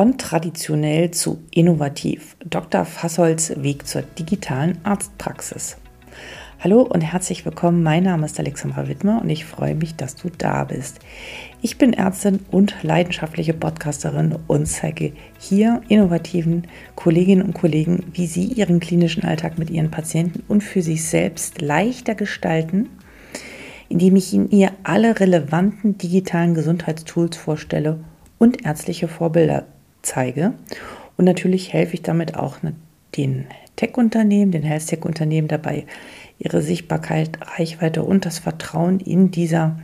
Von traditionell zu innovativ. Dr. Fassolds Weg zur digitalen Arztpraxis. Hallo und herzlich willkommen. Mein Name ist Alexandra Wittmer und ich freue mich, dass du da bist. Ich bin Ärztin und leidenschaftliche Podcasterin und zeige hier innovativen Kolleginnen und Kollegen, wie sie ihren klinischen Alltag mit ihren Patienten und für sich selbst leichter gestalten, indem ich ihnen ihr alle relevanten digitalen Gesundheitstools vorstelle und ärztliche Vorbilder zeige. Und natürlich helfe ich damit auch den Tech-Unternehmen, den Health-Tech-Unternehmen dabei, ihre Sichtbarkeit, Reichweite und das Vertrauen in dieser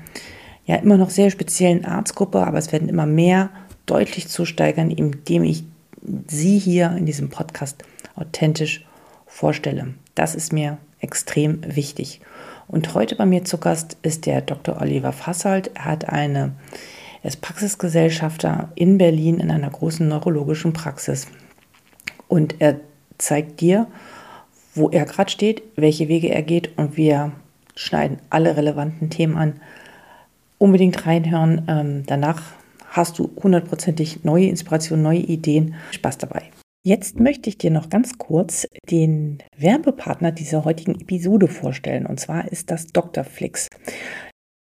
ja immer noch sehr speziellen Arztgruppe, aber es werden immer mehr deutlich zu steigern, indem ich sie hier in diesem Podcast authentisch vorstelle. Das ist mir extrem wichtig. Und heute bei mir zu Gast ist der Dr. Oliver Fassold. Er hat eine er ist Praxisgesellschafter in Berlin in einer großen neurologischen Praxis. Und er zeigt dir, wo er gerade steht, welche Wege er geht und wir schneiden alle relevanten Themen an. Unbedingt reinhören. Ähm, danach hast du hundertprozentig neue Inspirationen, neue Ideen. Spaß dabei. Jetzt möchte ich dir noch ganz kurz den Werbepartner dieser heutigen Episode vorstellen. Und zwar ist das Dr. Flix.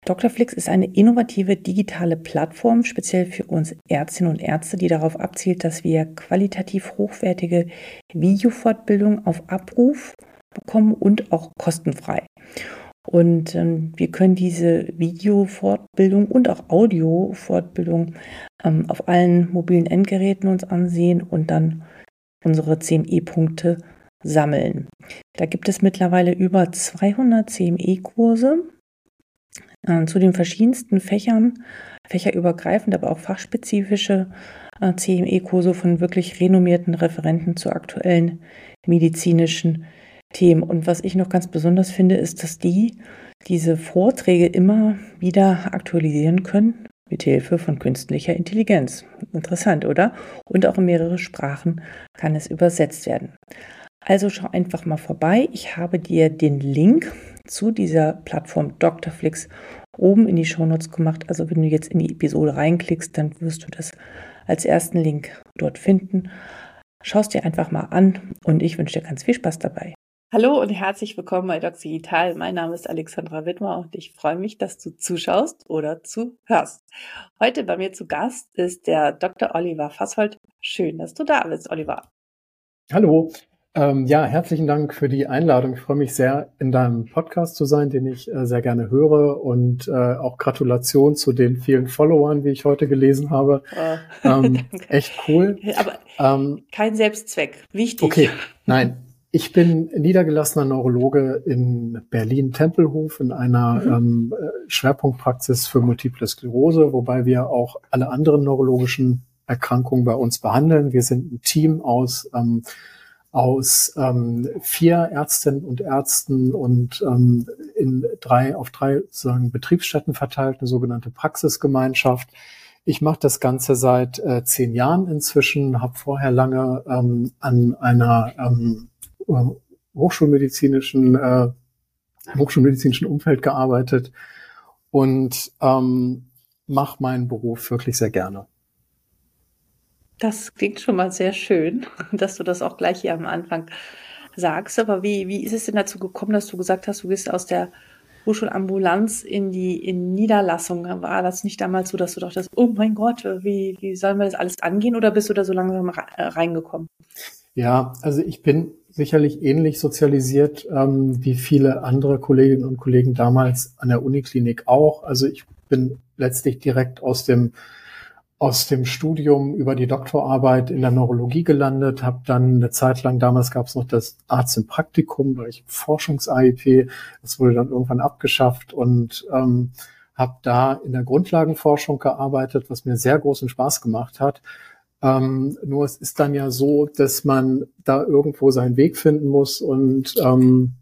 Dr. Ist eine innovative digitale Plattform, speziell für uns Ärztinnen und Ärzte, die darauf abzielt, dass wir qualitativ hochwertige Videofortbildung auf Abruf bekommen und auch kostenfrei. Und ähm, wir können diese Videofortbildung und auch Audiofortbildung ähm, auf allen mobilen Endgeräten uns ansehen und dann unsere CME-Punkte sammeln. Da gibt es mittlerweile über 200 CME-Kurse äh, zu den verschiedensten Fächern, fächerübergreifend, aber auch fachspezifische äh, CME-Kurse von wirklich renommierten Referenten zu aktuellen medizinischen Themen. Und was ich noch ganz besonders finde, ist, dass die diese Vorträge immer wieder aktualisieren können mit Hilfe von künstlicher Intelligenz. Interessant, oder? Und auch in mehrere Sprachen kann es übersetzt werden. Also schau einfach mal vorbei. Ich habe dir den Link zu dieser Plattform Doctorflix oben in die Shownotes gemacht. Also wenn du jetzt in die Episode reinklickst, dann wirst du das als ersten Link dort finden. Schau es dir einfach mal an und ich wünsche dir ganz viel Spaß dabei. Hallo und herzlich willkommen bei Docs Digital. Mein Name ist Alexandra Wittmer und ich freue mich, dass du zuschaust oder zuhörst. Heute bei mir zu Gast ist der Dr. Oliver Fasshold. Schön, dass du da bist, Oliver. Hallo, ähm, ja, herzlichen Dank für die Einladung. Ich freue mich sehr, in deinem Podcast zu sein, den ich äh, sehr gerne höre und äh, auch Gratulation zu den vielen Followern, wie ich heute gelesen habe. Oh. Ähm, echt cool. Aber ähm, kein Selbstzweck. Wichtig. Okay, nein. Ich bin niedergelassener Neurologe in Berlin-Tempelhof in einer mhm. ähm, Schwerpunktpraxis für Multiple Sklerose, wobei wir auch alle anderen neurologischen Erkrankungen bei uns behandeln. Wir sind ein Team aus ähm, aus ähm, vier Ärztinnen und Ärzten und ähm, in drei auf drei sozusagen Betriebsstätten verteilt, eine sogenannte Praxisgemeinschaft. Ich mache das Ganze seit äh, zehn Jahren inzwischen, habe vorher lange ähm, an einer ähm, hochschulmedizinischen äh, hochschulmedizinischen Umfeld gearbeitet und ähm, mache meinen Beruf wirklich sehr gerne. Das klingt schon mal sehr schön, dass du das auch gleich hier am Anfang sagst. Aber wie, wie ist es denn dazu gekommen, dass du gesagt hast, du gehst aus der Hochschulambulanz in die in Niederlassung? War das nicht damals so, dass du dachtest, oh mein Gott, wie, wie sollen wir das alles angehen oder bist du da so langsam reingekommen? Ja, also ich bin sicherlich ähnlich sozialisiert ähm, wie viele andere Kolleginnen und Kollegen damals an der Uniklinik auch. Also ich bin letztlich direkt aus dem aus dem Studium über die Doktorarbeit in der Neurologie gelandet, habe dann eine Zeit lang, damals gab es noch das Arzt im Praktikum, weil ich Forschungs-AIP, das wurde dann irgendwann abgeschafft und ähm, habe da in der Grundlagenforschung gearbeitet, was mir sehr großen Spaß gemacht hat. Ähm, nur es ist dann ja so, dass man da irgendwo seinen Weg finden muss und ähm,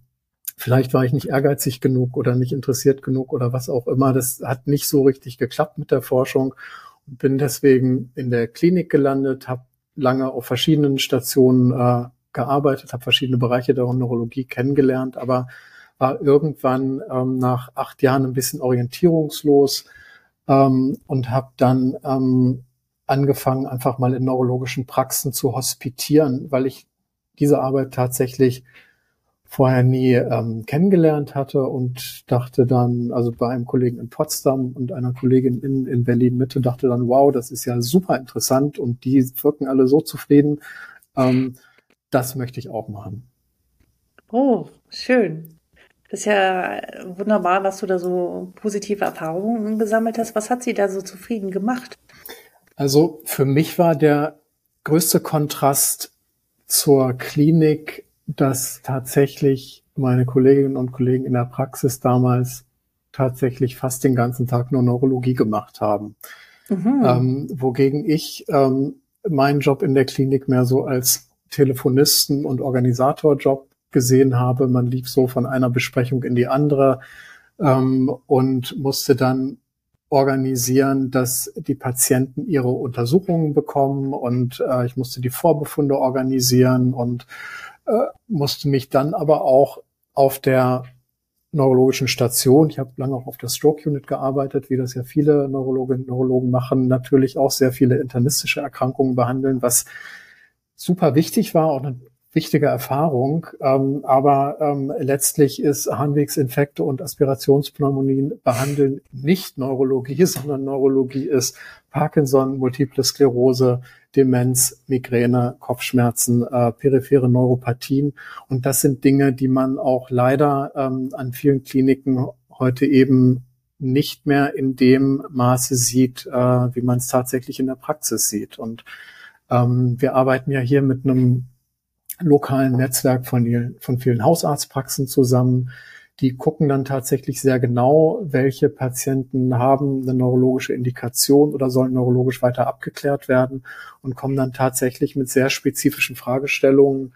vielleicht war ich nicht ehrgeizig genug oder nicht interessiert genug oder was auch immer. Das hat nicht so richtig geklappt mit der Forschung bin deswegen in der Klinik gelandet, habe lange auf verschiedenen Stationen äh, gearbeitet, habe verschiedene Bereiche der Neurologie kennengelernt, aber war irgendwann ähm, nach acht Jahren ein bisschen orientierungslos ähm, und habe dann ähm, angefangen, einfach mal in neurologischen Praxen zu hospitieren, weil ich diese Arbeit tatsächlich vorher nie ähm, kennengelernt hatte und dachte dann, also bei einem Kollegen in Potsdam und einer Kollegin in, in Berlin Mitte, dachte dann, wow, das ist ja super interessant und die wirken alle so zufrieden. Ähm, das möchte ich auch machen. Oh, schön. Das ist ja wunderbar, dass du da so positive Erfahrungen gesammelt hast. Was hat sie da so zufrieden gemacht? Also für mich war der größte Kontrast zur Klinik, dass tatsächlich meine Kolleginnen und Kollegen in der Praxis damals tatsächlich fast den ganzen Tag nur Neurologie gemacht haben. Mhm. Ähm, wogegen ich ähm, meinen Job in der Klinik mehr so als Telefonisten und Organisatorjob gesehen habe. Man lief so von einer Besprechung in die andere ähm, und musste dann organisieren, dass die Patienten ihre Untersuchungen bekommen und äh, ich musste die Vorbefunde organisieren und äh, musste mich dann aber auch auf der neurologischen Station, ich habe lange auch auf der Stroke Unit gearbeitet, wie das ja viele Neurologinnen und Neurologen machen, natürlich auch sehr viele internistische Erkrankungen behandeln, was super wichtig war und wichtige Erfahrung. Ähm, aber ähm, letztlich ist Harnwegsinfekte und Aspirationspneumonien behandeln nicht Neurologie, sondern Neurologie ist Parkinson, Multiple Sklerose, Demenz, Migräne, Kopfschmerzen, äh, periphere Neuropathien. Und das sind Dinge, die man auch leider ähm, an vielen Kliniken heute eben nicht mehr in dem Maße sieht, äh, wie man es tatsächlich in der Praxis sieht. Und ähm, wir arbeiten ja hier mit einem lokalen Netzwerk von, von vielen Hausarztpraxen zusammen. Die gucken dann tatsächlich sehr genau, welche Patienten haben eine neurologische Indikation oder sollen neurologisch weiter abgeklärt werden und kommen dann tatsächlich mit sehr spezifischen Fragestellungen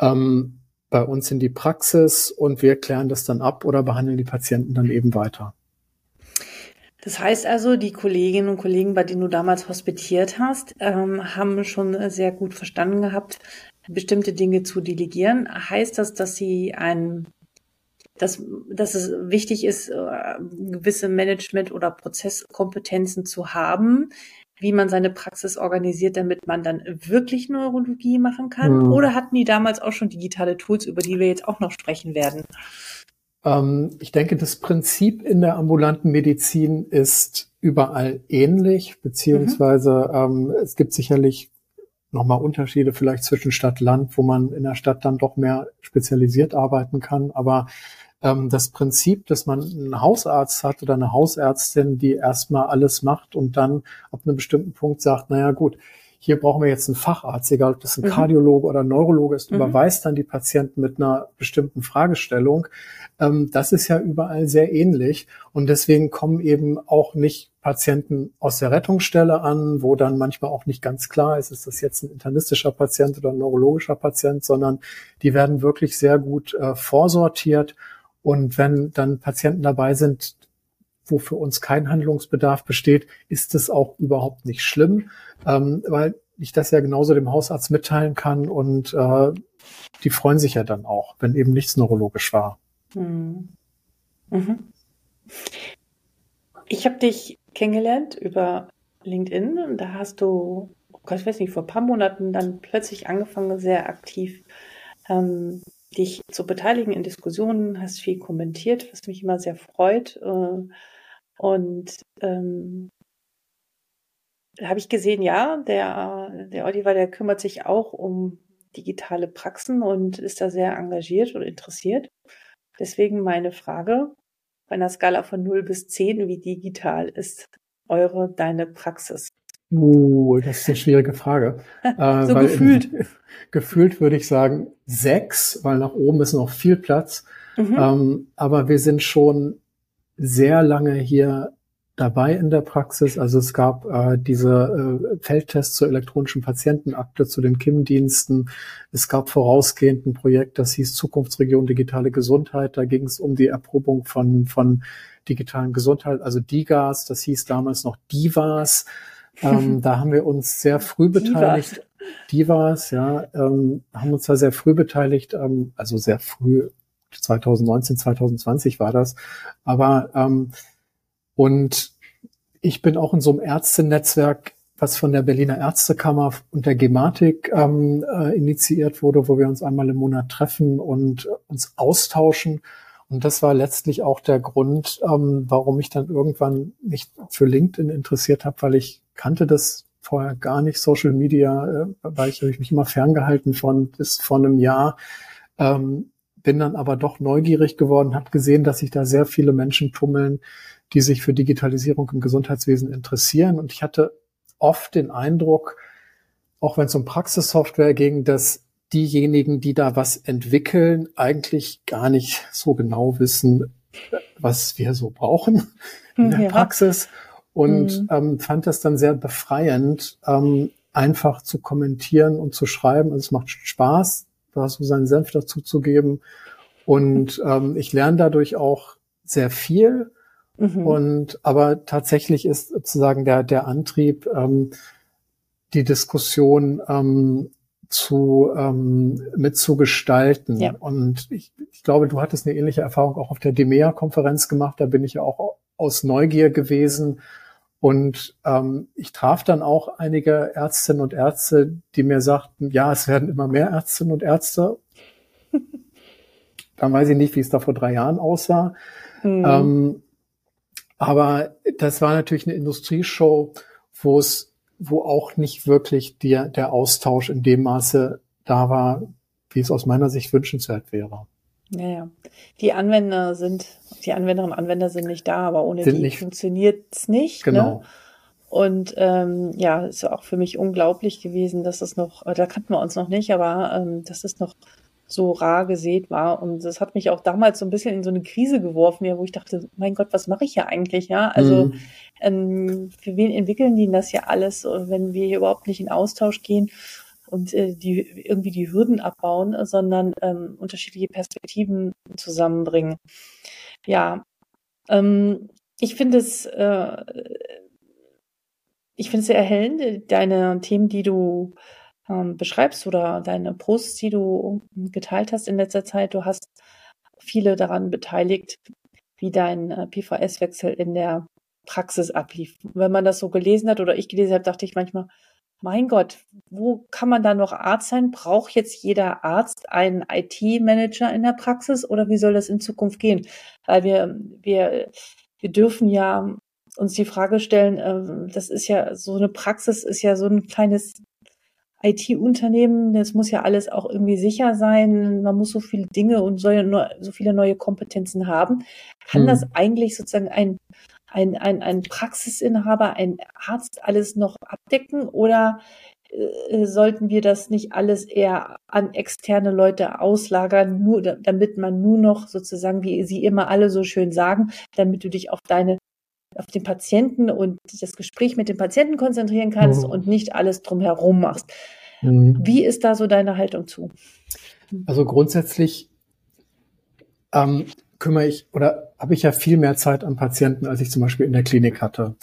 ähm, bei uns in die Praxis und wir klären das dann ab oder behandeln die Patienten dann eben weiter. Das heißt also, die Kolleginnen und Kollegen, bei denen du damals hospitiert hast, ähm, haben schon sehr gut verstanden gehabt, bestimmte Dinge zu delegieren. Heißt das, dass sie ein dass, dass es wichtig ist, äh, gewisse Management- oder Prozesskompetenzen zu haben, wie man seine Praxis organisiert, damit man dann wirklich Neurologie machen kann? Mhm. Oder hatten die damals auch schon digitale Tools, über die wir jetzt auch noch sprechen werden? Ähm, ich denke, das Prinzip in der ambulanten Medizin ist überall ähnlich, beziehungsweise mhm. ähm, es gibt sicherlich nochmal Unterschiede vielleicht zwischen Stadt Land, wo man in der Stadt dann doch mehr spezialisiert arbeiten kann. Aber ähm, das Prinzip, dass man einen Hausarzt hat oder eine Hausärztin, die erstmal alles macht und dann ab einem bestimmten Punkt sagt, naja gut, hier brauchen wir jetzt einen Facharzt, egal ob das ein mhm. Kardiologe oder ein Neurologe ist, mhm. überweist dann die Patienten mit einer bestimmten Fragestellung. Ähm, das ist ja überall sehr ähnlich und deswegen kommen eben auch nicht Patienten aus der Rettungsstelle an, wo dann manchmal auch nicht ganz klar ist, ist das jetzt ein internistischer Patient oder ein neurologischer Patient, sondern die werden wirklich sehr gut äh, vorsortiert. Und wenn dann Patienten dabei sind, wo für uns kein Handlungsbedarf besteht, ist es auch überhaupt nicht schlimm, ähm, weil ich das ja genauso dem Hausarzt mitteilen kann und äh, die freuen sich ja dann auch, wenn eben nichts neurologisch war. Mhm. Mhm. Ich habe dich kennengelernt über LinkedIn und da hast du, oh ich weiß nicht, vor ein paar Monaten dann plötzlich angefangen, sehr aktiv ähm, dich zu beteiligen in Diskussionen, hast viel kommentiert, was mich immer sehr freut. Äh, und ähm, habe ich gesehen, ja, der, der Oliver, der kümmert sich auch um digitale Praxen und ist da sehr engagiert und interessiert. Deswegen meine Frage, bei einer Skala von 0 bis 10, wie digital ist eure, deine Praxis? Uh, das ist eine schwierige Frage. äh, so gefühlt. gefühlt würde ich sagen sechs, weil nach oben ist noch viel Platz. Mhm. Ähm, aber wir sind schon sehr lange hier dabei in der Praxis. Also es gab äh, diese äh, Feldtests zur elektronischen Patientenakte, zu den KIM-Diensten. Es gab vorausgehend ein Projekt, das hieß Zukunftsregion digitale Gesundheit. Da ging es um die Erprobung von, von digitalen Gesundheit, also DIGAS, das hieß damals noch DIVAS. Ähm, da haben wir uns sehr früh beteiligt. Divas, ja, ähm, haben uns da sehr früh beteiligt, ähm, also sehr früh, 2019, 2020 war das. Aber ähm, und ich bin auch in so einem Ärztenetzwerk, was von der Berliner Ärztekammer und der Gematik ähm, äh, initiiert wurde, wo wir uns einmal im Monat treffen und uns austauschen. Und das war letztlich auch der Grund, ähm, warum ich dann irgendwann mich für LinkedIn interessiert habe, weil ich kannte das vorher gar nicht, Social Media, äh, weil ich, habe ich mich immer ferngehalten von bis vor einem Jahr. Ähm, bin dann aber doch neugierig geworden, habe gesehen, dass sich da sehr viele Menschen tummeln, die sich für Digitalisierung im Gesundheitswesen interessieren. Und ich hatte oft den Eindruck, auch wenn es um Praxissoftware ging, dass diejenigen, die da was entwickeln, eigentlich gar nicht so genau wissen, was wir so brauchen in der ja. Praxis. Und mhm. ähm, fand das dann sehr befreiend, ähm, einfach zu kommentieren und zu schreiben. Also es macht Spaß, da so seinen Senf dazu zu geben. Und ähm, ich lerne dadurch auch sehr viel. Mhm. Und aber tatsächlich ist sozusagen der, der Antrieb, ähm, die Diskussion ähm, zu ähm, mitzugestalten. Ja. Und ich, ich glaube, du hattest eine ähnliche Erfahrung auch auf der DEMEA-Konferenz gemacht. Da bin ich ja auch aus Neugier gewesen. Und ähm, ich traf dann auch einige Ärztinnen und Ärzte, die mir sagten, ja, es werden immer mehr Ärztinnen und Ärzte. dann weiß ich nicht, wie es da vor drei Jahren aussah. Mhm. Ähm, aber das war natürlich eine Industrieshow, wo es, wo auch nicht wirklich der, der Austausch in dem Maße da war, wie es aus meiner Sicht wünschenswert wäre. Ja, ja. Die Anwender sind, die Anwenderinnen und Anwender sind nicht da, aber ohne sind die funktioniert es nicht. Ne? Genau. Ne? Und ähm, ja, ist auch für mich unglaublich gewesen, dass es noch, da kannten wir uns noch nicht, aber ähm, dass es noch so rar gesät war. Und das hat mich auch damals so ein bisschen in so eine Krise geworfen, ja, wo ich dachte, mein Gott, was mache ich hier eigentlich? Ja, also mhm. ähm, für wen entwickeln die das ja alles, wenn wir hier überhaupt nicht in Austausch gehen und äh, die irgendwie die Hürden abbauen, sondern ähm, unterschiedliche Perspektiven zusammenbringen. Ja, ähm, ich finde es äh, ich finde es sehr erhellend, deine Themen, die du ähm, beschreibst oder deine Posts, die du geteilt hast in letzter Zeit. Du hast viele daran beteiligt, wie dein äh, PVS-Wechsel in der Praxis ablief. Wenn man das so gelesen hat oder ich gelesen habe, dachte ich manchmal, mein Gott, wo kann man da noch Arzt sein? Braucht jetzt jeder Arzt einen IT-Manager in der Praxis oder wie soll das in Zukunft gehen? Weil wir, wir, wir dürfen ja uns die Frage stellen, äh, das ist ja so eine Praxis ist ja so ein kleines IT-Unternehmen, das muss ja alles auch irgendwie sicher sein. Man muss so viele Dinge und soll ja nur so viele neue Kompetenzen haben. Kann hm. das eigentlich sozusagen ein, ein, ein, ein Praxisinhaber, ein Arzt alles noch abdecken oder äh, sollten wir das nicht alles eher an externe Leute auslagern, nur damit man nur noch sozusagen, wie Sie immer alle so schön sagen, damit du dich auf deine auf den Patienten und das Gespräch mit dem Patienten konzentrieren kannst mhm. und nicht alles drumherum machst. Mhm. Wie ist da so deine Haltung zu? Also grundsätzlich ähm, kümmere ich oder habe ich ja viel mehr Zeit am Patienten, als ich zum Beispiel in der Klinik hatte.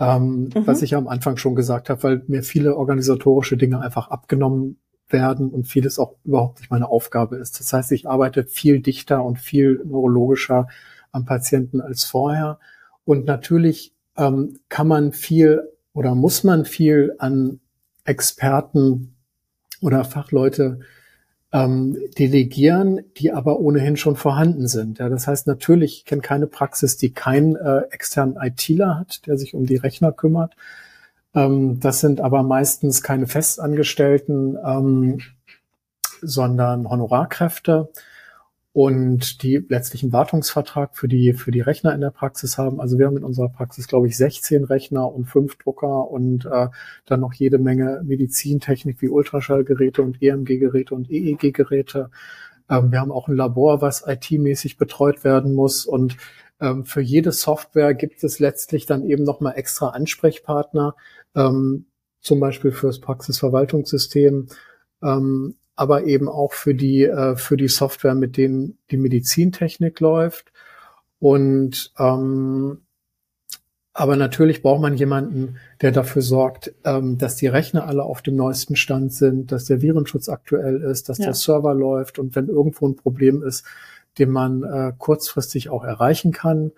Ähm, mhm. Was ich ja am Anfang schon gesagt habe, weil mir viele organisatorische Dinge einfach abgenommen werden und vieles auch überhaupt nicht meine Aufgabe ist. Das heißt, ich arbeite viel dichter und viel neurologischer am Patienten als vorher. Und natürlich ähm, kann man viel oder muss man viel an Experten oder Fachleute ähm, delegieren, die aber ohnehin schon vorhanden sind. Ja, das heißt natürlich, ich kenne keine Praxis, die keinen äh, externen ITler hat, der sich um die Rechner kümmert. Ähm, das sind aber meistens keine Festangestellten, ähm, sondern Honorarkräfte und die letztlich einen Wartungsvertrag für die, für die Rechner in der Praxis haben. Also wir haben in unserer Praxis, glaube ich, 16 Rechner und fünf Drucker und äh, dann noch jede Menge Medizintechnik wie Ultraschallgeräte und EMG-Geräte und EEG-Geräte. Ähm, wir haben auch ein Labor, was IT-mäßig betreut werden muss und ähm, für jede Software gibt es letztlich dann eben nochmal extra Ansprechpartner, ähm, zum Beispiel fürs Praxisverwaltungssystem, ähm, aber eben auch für die, äh, für die Software, mit denen die Medizintechnik läuft. Und ähm, aber natürlich braucht man jemanden, der dafür sorgt, ähm, dass die Rechner alle auf dem neuesten Stand sind, dass der Virenschutz aktuell ist, dass ja. der Server läuft und wenn irgendwo ein Problem ist, den man äh, kurzfristig auch erreichen kann.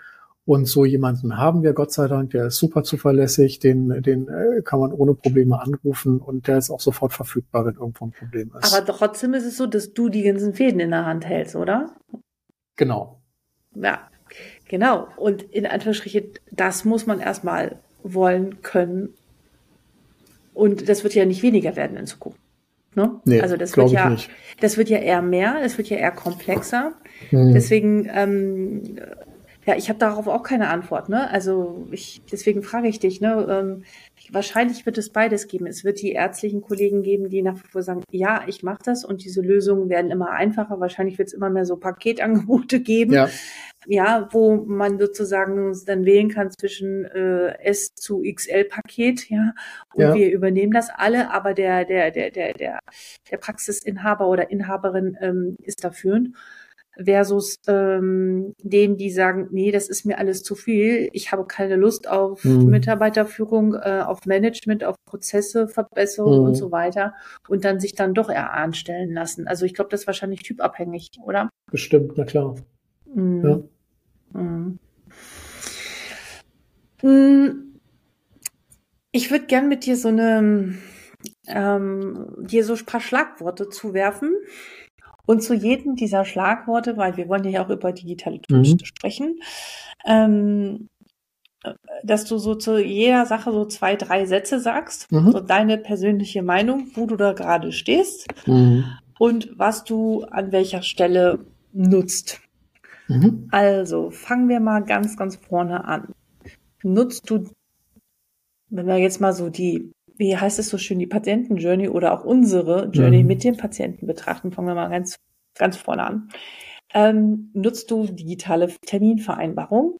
Und so jemanden haben wir, Gott sei Dank, der ist super zuverlässig, den, den äh, kann man ohne Probleme anrufen und der ist auch sofort verfügbar, wenn irgendwo ein Problem ist. Aber trotzdem ist es so, dass du die ganzen Fäden in der Hand hältst, oder? Genau. Ja, genau. Und in Anführungsstrichen, das muss man erstmal wollen, können. Und das wird ja nicht weniger werden in Zukunft. Ne? Nee, also das wird ja, nicht. das wird ja eher mehr, es wird ja eher komplexer. Hm. Deswegen ähm, ja, ich habe darauf auch keine Antwort. Ne? Also ich, deswegen frage ich dich. Ne? Ähm, wahrscheinlich wird es beides geben. Es wird die ärztlichen Kollegen geben, die nach wie vor sagen, ja, ich mache das und diese Lösungen werden immer einfacher. Wahrscheinlich wird es immer mehr so Paketangebote geben. Ja. ja, wo man sozusagen dann wählen kann zwischen äh, S zu XL-Paket, ja, und ja. wir übernehmen das alle, aber der, der, der, der, der, der Praxisinhaber oder Inhaberin ähm, ist da führend versus ähm, denen, die sagen, nee, das ist mir alles zu viel, ich habe keine Lust auf mhm. Mitarbeiterführung, äh, auf Management, auf Prozesse, Verbesserung mhm. und so weiter und dann sich dann doch eher anstellen lassen. Also ich glaube, das ist wahrscheinlich typabhängig, oder? Bestimmt, na klar. Mhm. Ja. Mhm. mhm. Ich würde gern mit dir so eine ähm, dir so ein paar Schlagworte zuwerfen und zu jedem dieser Schlagworte, weil wir wollen ja auch über digitale Tools mhm. sprechen, ähm, dass du so zu jeder Sache so zwei, drei Sätze sagst, mhm. so deine persönliche Meinung, wo du da gerade stehst mhm. und was du an welcher Stelle nutzt. Mhm. Also fangen wir mal ganz, ganz vorne an. Nutzt du, wenn wir jetzt mal so die wie heißt es so schön, die Patienten-Journey oder auch unsere Journey mhm. mit dem Patienten betrachten. Fangen wir mal ganz, ganz vorne an. Ähm, nutzt du digitale Terminvereinbarung?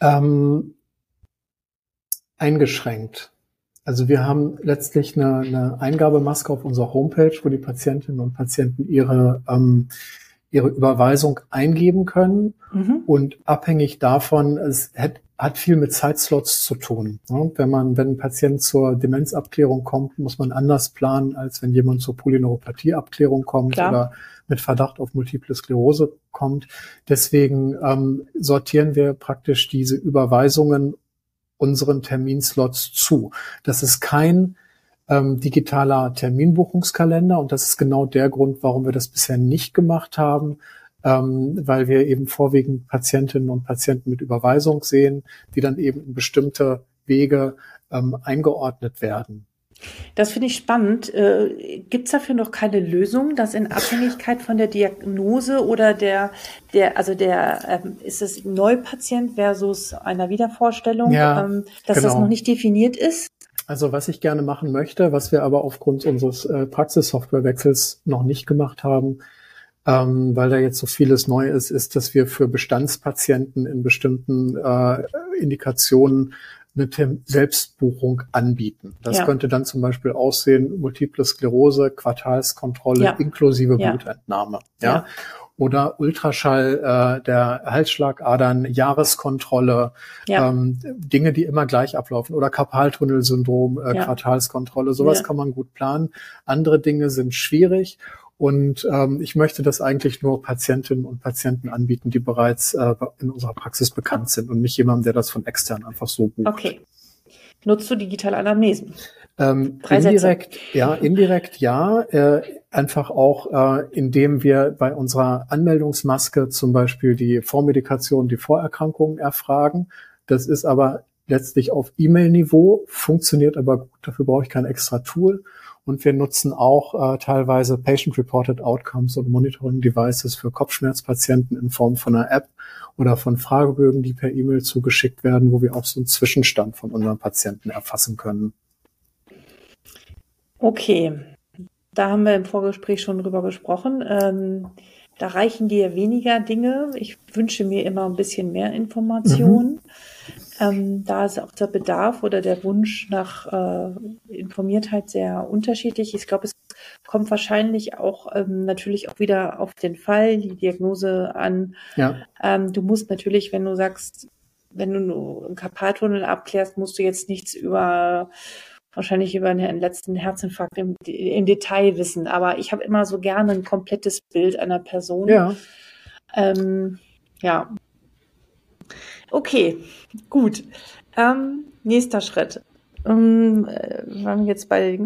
Ähm, eingeschränkt. Also wir haben letztlich eine, eine Eingabemaske auf unserer Homepage, wo die Patientinnen und Patienten ihre ähm, ihre Überweisung eingeben können mhm. und abhängig davon, es hat, hat viel mit Zeitslots zu tun. Wenn man, wenn ein Patient zur Demenzabklärung kommt, muss man anders planen, als wenn jemand zur Polyneuropathieabklärung kommt Klar. oder mit Verdacht auf Multiple Sklerose kommt. Deswegen ähm, sortieren wir praktisch diese Überweisungen unseren Terminslots zu. Das ist kein ähm, digitaler Terminbuchungskalender und das ist genau der Grund, warum wir das bisher nicht gemacht haben, ähm, weil wir eben vorwiegend Patientinnen und Patienten mit Überweisung sehen, die dann eben in bestimmte Wege ähm, eingeordnet werden. Das finde ich spannend. Äh, Gibt es dafür noch keine Lösung, dass in Abhängigkeit von der Diagnose oder der, der also der, ähm, ist es Neupatient versus einer Wiedervorstellung, ja, ähm, dass genau. das noch nicht definiert ist? Also was ich gerne machen möchte, was wir aber aufgrund unseres äh, Praxissoftwarewechsels noch nicht gemacht haben, ähm, weil da jetzt so vieles neu ist, ist, dass wir für Bestandspatienten in bestimmten äh, Indikationen eine Selbstbuchung anbieten. Das ja. könnte dann zum Beispiel aussehen, Multiple Sklerose, Quartalskontrolle ja. inklusive ja. Blutentnahme. Ja. Oder Ultraschall äh, der Halsschlagadern, Jahreskontrolle, ähm, Dinge, die immer gleich ablaufen. Oder Karpaltunnelsyndrom, äh, Quartalskontrolle, sowas kann man gut planen. Andere Dinge sind schwierig. Und ähm, ich möchte das eigentlich nur Patientinnen und Patienten anbieten, die bereits äh, in unserer Praxis bekannt sind und nicht jemandem, der das von extern einfach so bucht. Okay. Nutzt du digitale Anamnesen? Ähm, indirekt, Sätze. ja, indirekt ja. Äh, einfach auch, äh, indem wir bei unserer Anmeldungsmaske zum Beispiel die Vormedikation, die Vorerkrankungen erfragen. Das ist aber letztlich auf E-Mail-Niveau, funktioniert aber gut. Dafür brauche ich kein extra Tool. Und wir nutzen auch äh, teilweise Patient-Reported Outcomes und Monitoring-Devices für Kopfschmerzpatienten in Form von einer App oder von Fragebögen, die per E-Mail zugeschickt werden, wo wir auch so einen Zwischenstand von unseren Patienten erfassen können. Okay, da haben wir im Vorgespräch schon drüber gesprochen. Ähm, da reichen dir weniger Dinge. Ich wünsche mir immer ein bisschen mehr Informationen. Mhm. Ähm, da ist auch der Bedarf oder der Wunsch nach äh, Informiertheit sehr unterschiedlich. Ich glaube, es kommt wahrscheinlich auch ähm, natürlich auch wieder auf den Fall, die Diagnose an. Ja. Ähm, du musst natürlich, wenn du sagst, wenn du einen Karpaltunnel abklärst, musst du jetzt nichts über wahrscheinlich über einen letzten Herzinfarkt im, im Detail wissen. Aber ich habe immer so gerne ein komplettes Bild einer Person. Ja. Ähm, ja, Okay, gut. Ähm, nächster Schritt. Ähm, äh, waren wir jetzt bei,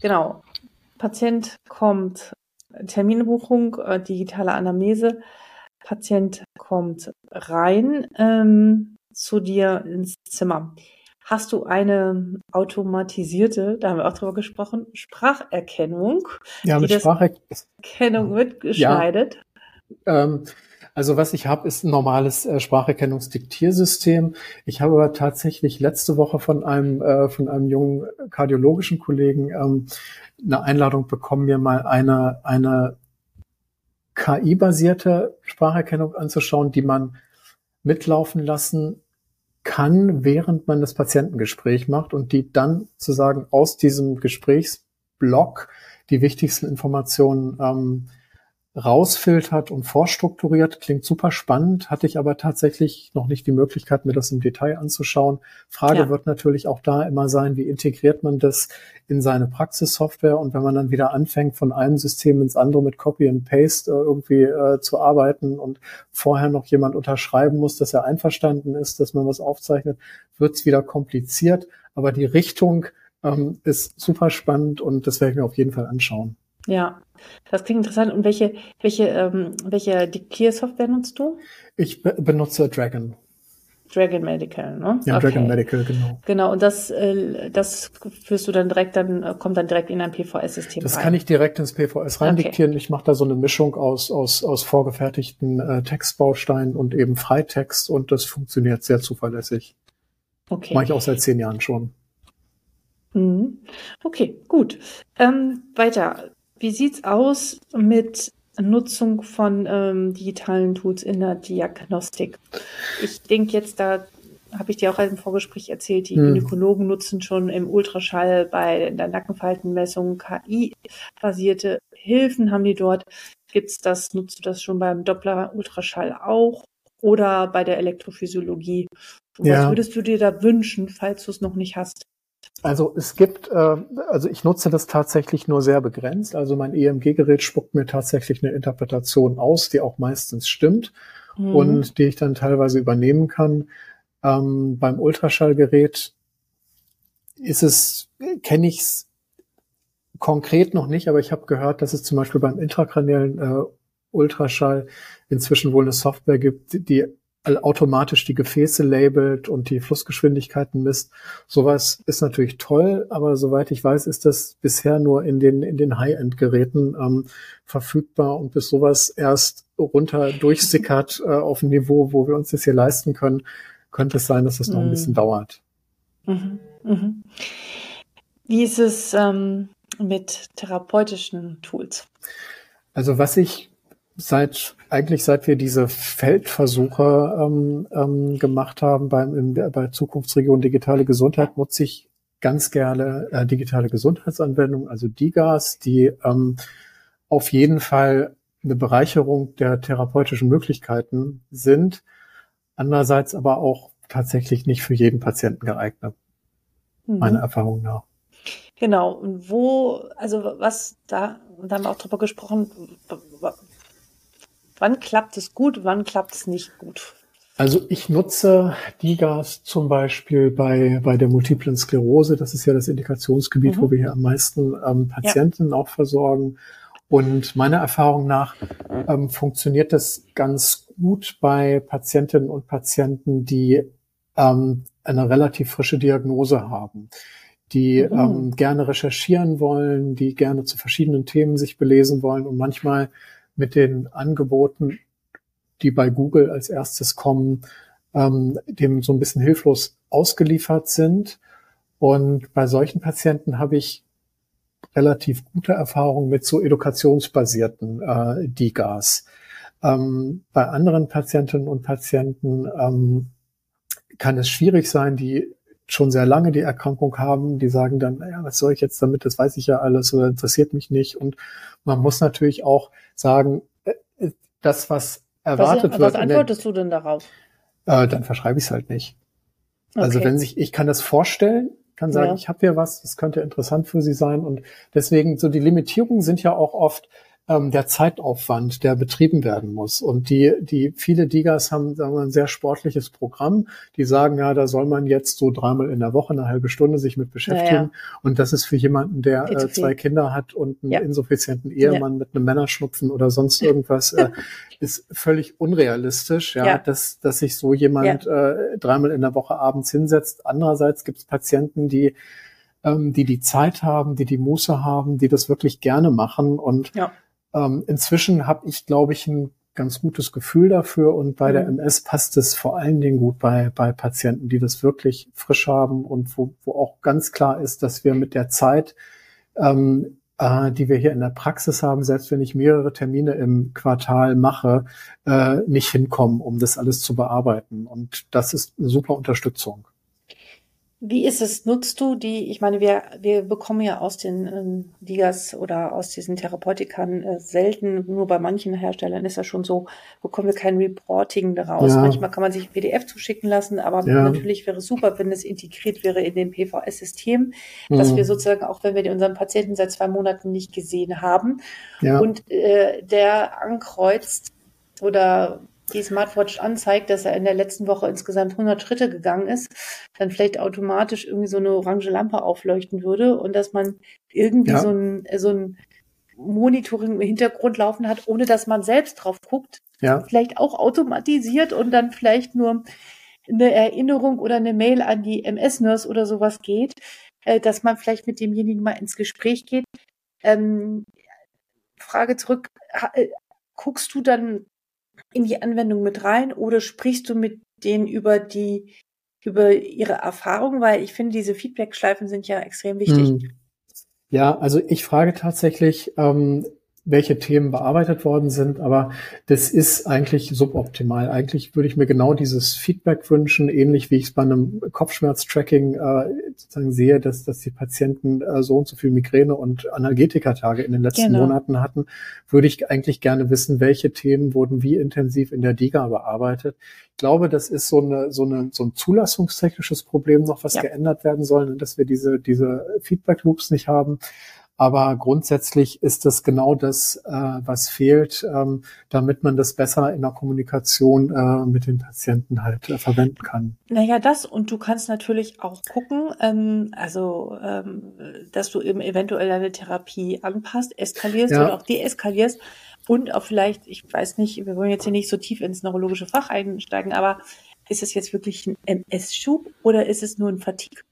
genau, Patient kommt, Terminbuchung, äh, digitale Anamnese, Patient kommt rein ähm, zu dir ins Zimmer. Hast du eine automatisierte, da haben wir auch drüber gesprochen, Spracherkennung, ja, mit Spracherkennung mitgeschneidet? Ja, ähm, also was ich habe, ist ein normales äh, Spracherkennungsdiktiersystem. Ich habe aber tatsächlich letzte Woche von einem äh, von einem jungen kardiologischen Kollegen ähm, eine Einladung bekommen, mir mal eine eine KI-basierte Spracherkennung anzuschauen, die man mitlaufen lassen kann, während man das Patientengespräch macht und die dann zu sagen aus diesem Gesprächsblock die wichtigsten Informationen ähm, rausfiltert und vorstrukturiert. Klingt super spannend, hatte ich aber tatsächlich noch nicht die Möglichkeit, mir das im Detail anzuschauen. Frage ja. wird natürlich auch da immer sein, wie integriert man das in seine Praxissoftware und wenn man dann wieder anfängt, von einem System ins andere mit Copy and Paste äh, irgendwie äh, zu arbeiten und vorher noch jemand unterschreiben muss, dass er einverstanden ist, dass man was aufzeichnet, wird es wieder kompliziert. Aber die Richtung ähm, ist super spannend und das werde ich mir auf jeden Fall anschauen. Ja, das klingt interessant. Und welche, welche, ähm, welche Diktiersoftware nutzt du? Ich be benutze Dragon. Dragon Medical, ne? Ja, okay. Dragon Medical, genau. Genau, und das, äh, das führst du dann direkt, dann äh, kommt dann direkt in ein PVS-System Das rein. kann ich direkt ins PVS reindiktieren. Okay. Ich mache da so eine Mischung aus, aus, aus vorgefertigten äh, Textbausteinen und eben Freitext und das funktioniert sehr zuverlässig. Okay. Mache ich auch seit zehn Jahren schon. Mhm. Okay, gut. Ähm, weiter. Wie sieht's aus mit Nutzung von ähm, digitalen Tools in der Diagnostik? Ich denke jetzt, da habe ich dir auch im Vorgespräch erzählt, die hm. Gynäkologen nutzen schon im Ultraschall bei der Nackenfaltenmessung KI-basierte Hilfen haben die dort. Gibt's das, nutzt du das schon beim Doppler-Ultraschall auch? Oder bei der Elektrophysiologie? Ja. Was würdest du dir da wünschen, falls du es noch nicht hast? Also es gibt, äh, also ich nutze das tatsächlich nur sehr begrenzt. Also mein EMG-Gerät spuckt mir tatsächlich eine Interpretation aus, die auch meistens stimmt mhm. und die ich dann teilweise übernehmen kann. Ähm, beim Ultraschallgerät ist es, kenne ich es konkret noch nicht, aber ich habe gehört, dass es zum Beispiel beim intrakraniellen äh, Ultraschall inzwischen wohl eine Software gibt, die automatisch die Gefäße labelt und die Flussgeschwindigkeiten misst. Sowas ist natürlich toll, aber soweit ich weiß, ist das bisher nur in den, in den High-End-Geräten ähm, verfügbar und bis sowas erst runter durchsickert äh, auf ein Niveau, wo wir uns das hier leisten können, könnte es sein, dass das noch ein mhm. bisschen dauert. Mhm. Mhm. Wie ist es ähm, mit therapeutischen Tools? Also was ich seit eigentlich seit wir diese Feldversuche ähm, ähm, gemacht haben beim in, bei Zukunftsregion digitale Gesundheit nutze ich ganz gerne äh, digitale Gesundheitsanwendungen, also DIGAs, die ähm, auf jeden Fall eine Bereicherung der therapeutischen Möglichkeiten sind, andererseits aber auch tatsächlich nicht für jeden Patienten geeignet, mhm. meiner Erfahrung nach. Genau. Und wo, also was da, da haben wir auch drüber gesprochen, Wann klappt es gut, wann klappt es nicht gut? Also ich nutze DIGAS zum Beispiel bei, bei der multiplen Sklerose. Das ist ja das Indikationsgebiet, mhm. wo wir hier am meisten ähm, Patienten ja. auch versorgen. Und meiner Erfahrung nach ähm, funktioniert das ganz gut bei Patientinnen und Patienten, die ähm, eine relativ frische Diagnose haben, die mhm. ähm, gerne recherchieren wollen, die gerne zu verschiedenen Themen sich belesen wollen und manchmal mit den Angeboten, die bei Google als erstes kommen, ähm, dem so ein bisschen hilflos ausgeliefert sind. Und bei solchen Patienten habe ich relativ gute Erfahrungen mit so edukationsbasierten äh, DIGAs. Ähm, bei anderen Patientinnen und Patienten ähm, kann es schwierig sein, die schon sehr lange die Erkrankung haben, die sagen dann, naja, was soll ich jetzt damit, das weiß ich ja alles oder interessiert mich nicht. Und man muss natürlich auch sagen, äh, das, was erwartet was, wird. Was antwortest den, du denn darauf? Äh, dann verschreibe ich es halt nicht. Also okay. Also wenn sich, ich kann das vorstellen, kann sagen, ja. ich habe hier was, das könnte interessant für Sie sein. Und deswegen, so die Limitierungen sind ja auch oft, ähm, der Zeitaufwand, der betrieben werden muss. Und die, die viele Digas haben sagen wir, ein sehr sportliches Programm. Die sagen, ja, da soll man jetzt so dreimal in der Woche eine halbe Stunde sich mit beschäftigen. Ja, ja. Und das ist für jemanden, der äh, zwei Kinder hat und einen ja. insuffizienten Ehemann mit einem Männerschnupfen oder sonst irgendwas, äh, ist völlig unrealistisch, ja, dass, dass sich so jemand äh, dreimal in der Woche abends hinsetzt. Andererseits gibt es Patienten, die ähm, die die Zeit haben, die die Muße haben, die das wirklich gerne machen und ja ähm, inzwischen habe ich, glaube ich, ein ganz gutes Gefühl dafür und bei mhm. der MS passt es vor allen Dingen gut bei, bei Patienten, die das wirklich frisch haben und wo, wo auch ganz klar ist, dass wir mit der Zeit, ähm, äh, die wir hier in der Praxis haben, selbst wenn ich mehrere Termine im Quartal mache, äh, nicht hinkommen, um das alles zu bearbeiten. Und das ist eine super Unterstützung. Wie ist es? Nutzt du die? Ich meine, wir, wir bekommen ja aus den ähm, Digas oder aus diesen Therapeutikern äh, selten, nur bei manchen Herstellern ist das schon so, bekommen wir kein Reporting daraus. Ja. Manchmal kann man sich ein PDF zuschicken lassen, aber ja. natürlich wäre es super, wenn es integriert wäre in dem PVS-System, mhm. dass wir sozusagen, auch wenn wir unseren Patienten seit zwei Monaten nicht gesehen haben und äh, der ankreuzt oder die Smartwatch anzeigt, dass er in der letzten Woche insgesamt 100 Schritte gegangen ist, dann vielleicht automatisch irgendwie so eine orange Lampe aufleuchten würde und dass man irgendwie ja. so ein, so ein Monitoring im Hintergrund laufen hat, ohne dass man selbst drauf guckt. Ja. Vielleicht auch automatisiert und dann vielleicht nur eine Erinnerung oder eine Mail an die MS-Nurse oder sowas geht, äh, dass man vielleicht mit demjenigen mal ins Gespräch geht. Ähm, Frage zurück, äh, guckst du dann in die Anwendung mit rein oder sprichst du mit denen über die über ihre Erfahrung, weil ich finde, diese Feedback-Schleifen sind ja extrem wichtig. Hm. Ja, also ich frage tatsächlich, ähm, welche Themen bearbeitet worden sind, aber das ist eigentlich suboptimal. Eigentlich würde ich mir genau dieses Feedback wünschen, ähnlich wie ich es bei einem Kopfschmerztracking äh, sozusagen sehe, dass, dass die Patienten äh, so und so viel Migräne und Analgetikatage in den letzten genau. Monaten hatten, würde ich eigentlich gerne wissen, welche Themen wurden wie intensiv in der DIGA bearbeitet. Ich glaube, das ist so eine, so eine, so ein zulassungstechnisches Problem noch, was ja. geändert werden soll, dass wir diese, diese Feedback Loops nicht haben. Aber grundsätzlich ist das genau das, äh, was fehlt, ähm, damit man das besser in der Kommunikation äh, mit den Patienten halt äh, verwenden kann. Naja, das und du kannst natürlich auch gucken, ähm, also ähm, dass du eben eventuell deine Therapie anpasst, eskalierst ja. oder auch deeskalierst und auch vielleicht, ich weiß nicht, wir wollen jetzt hier nicht so tief ins neurologische Fach einsteigen, aber ist es jetzt wirklich ein MS-Schub oder ist es nur ein Fatigue?